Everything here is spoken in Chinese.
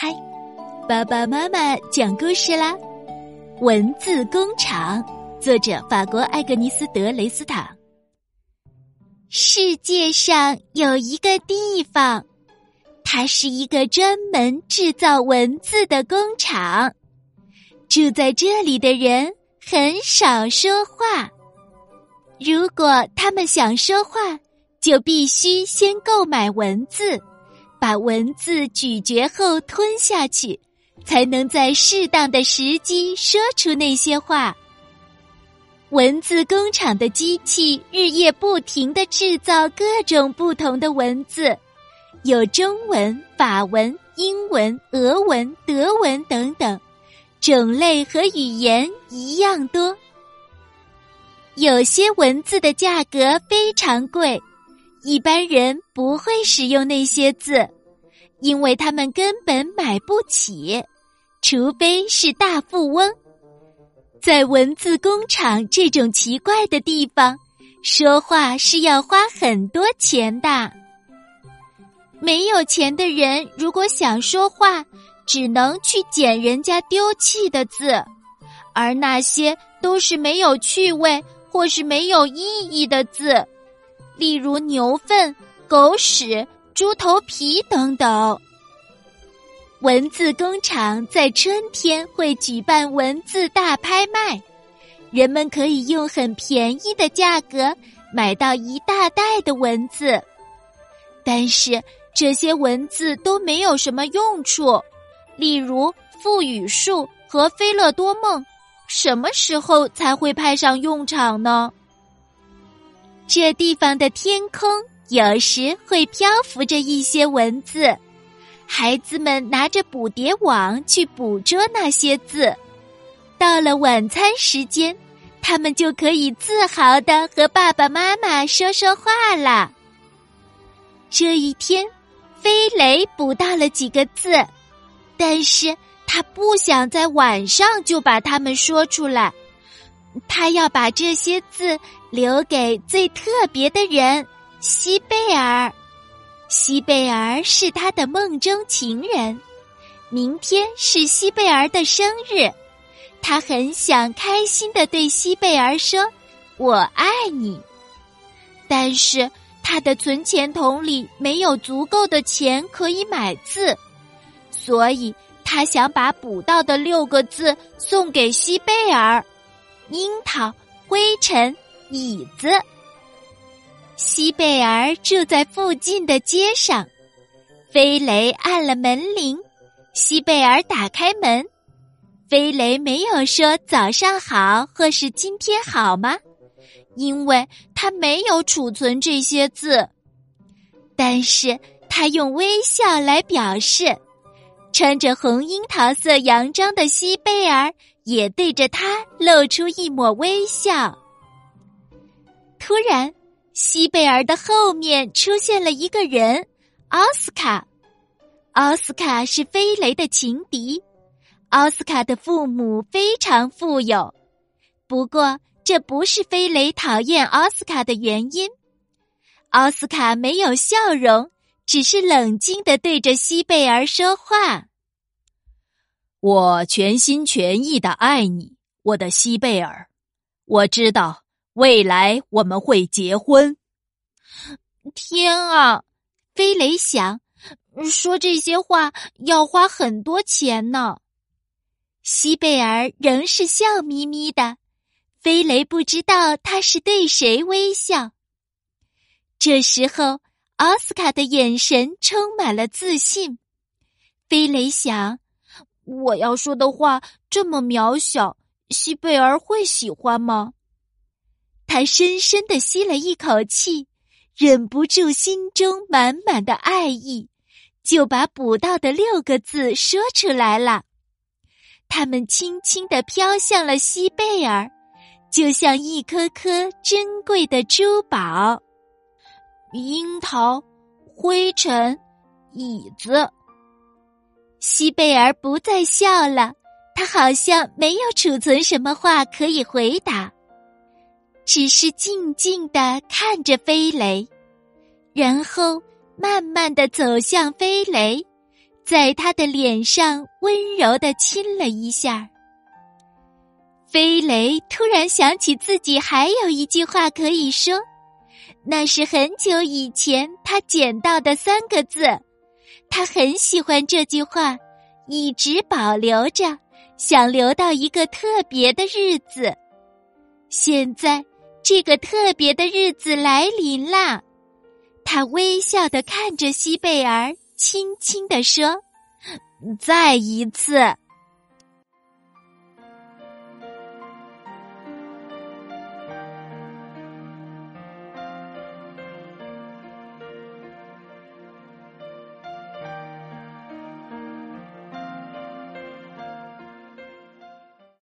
嗨，爸爸妈妈讲故事啦！文字工厂，作者法国艾格尼斯·德雷斯塔。世界上有一个地方，它是一个专门制造文字的工厂。住在这里的人很少说话，如果他们想说话，就必须先购买文字。把文字咀嚼后吞下去，才能在适当的时机说出那些话。文字工厂的机器日夜不停的制造各种不同的文字，有中文、法文、英文、俄文、德文等等，种类和语言一样多。有些文字的价格非常贵。一般人不会使用那些字，因为他们根本买不起，除非是大富翁。在文字工厂这种奇怪的地方，说话是要花很多钱的。没有钱的人如果想说话，只能去捡人家丢弃的字，而那些都是没有趣味或是没有意义的字。例如牛粪、狗屎、猪头皮等等。文字工厂在春天会举办文字大拍卖，人们可以用很便宜的价格买到一大袋的文字。但是这些文字都没有什么用处，例如腹语术和菲乐多梦，什么时候才会派上用场呢？这地方的天空有时会漂浮着一些文字，孩子们拿着捕蝶网去捕捉那些字。到了晚餐时间，他们就可以自豪的和爸爸妈妈说说话了。这一天，飞雷捕到了几个字，但是他不想在晚上就把它们说出来。他要把这些字留给最特别的人——西贝尔。西贝尔是他的梦中情人。明天是西贝尔的生日，他很想开心的对西贝尔说：“我爱你。”但是他的存钱筒里没有足够的钱可以买字，所以他想把捕到的六个字送给西贝尔。樱桃、灰尘、椅子。西贝尔住在附近的街上。飞雷按了门铃，西贝尔打开门。飞雷没有说“早上好”或是“今天好吗”，因为他没有储存这些字。但是他用微笑来表示。穿着红樱桃色洋装的西贝尔。也对着他露出一抹微笑。突然，西贝尔的后面出现了一个人——奥斯卡。奥斯卡是飞雷的情敌。奥斯卡的父母非常富有，不过这不是飞雷讨厌奥斯卡的原因。奥斯卡没有笑容，只是冷静的对着西贝尔说话。我全心全意的爱你，我的西贝尔。我知道未来我们会结婚。天啊，飞雷想说这些话要花很多钱呢。西贝尔仍是笑眯眯的。飞雷不知道他是对谁微笑。这时候，奥斯卡的眼神充满了自信。飞雷想。我要说的话这么渺小，西贝尔会喜欢吗？他深深的吸了一口气，忍不住心中满满的爱意，就把捕到的六个字说出来了。他们轻轻的飘向了西贝尔，就像一颗颗珍贵的珠宝。樱桃，灰尘，椅子。西贝尔不再笑了，他好像没有储存什么话可以回答，只是静静的看着飞雷，然后慢慢的走向飞雷，在他的脸上温柔的亲了一下。飞雷突然想起自己还有一句话可以说，那是很久以前他捡到的三个字，他很喜欢这句话，一直保留着，想留到一个特别的日子。现在这个特别的日子来临啦，他微笑的看着西贝尔，轻轻的说：“再一次。”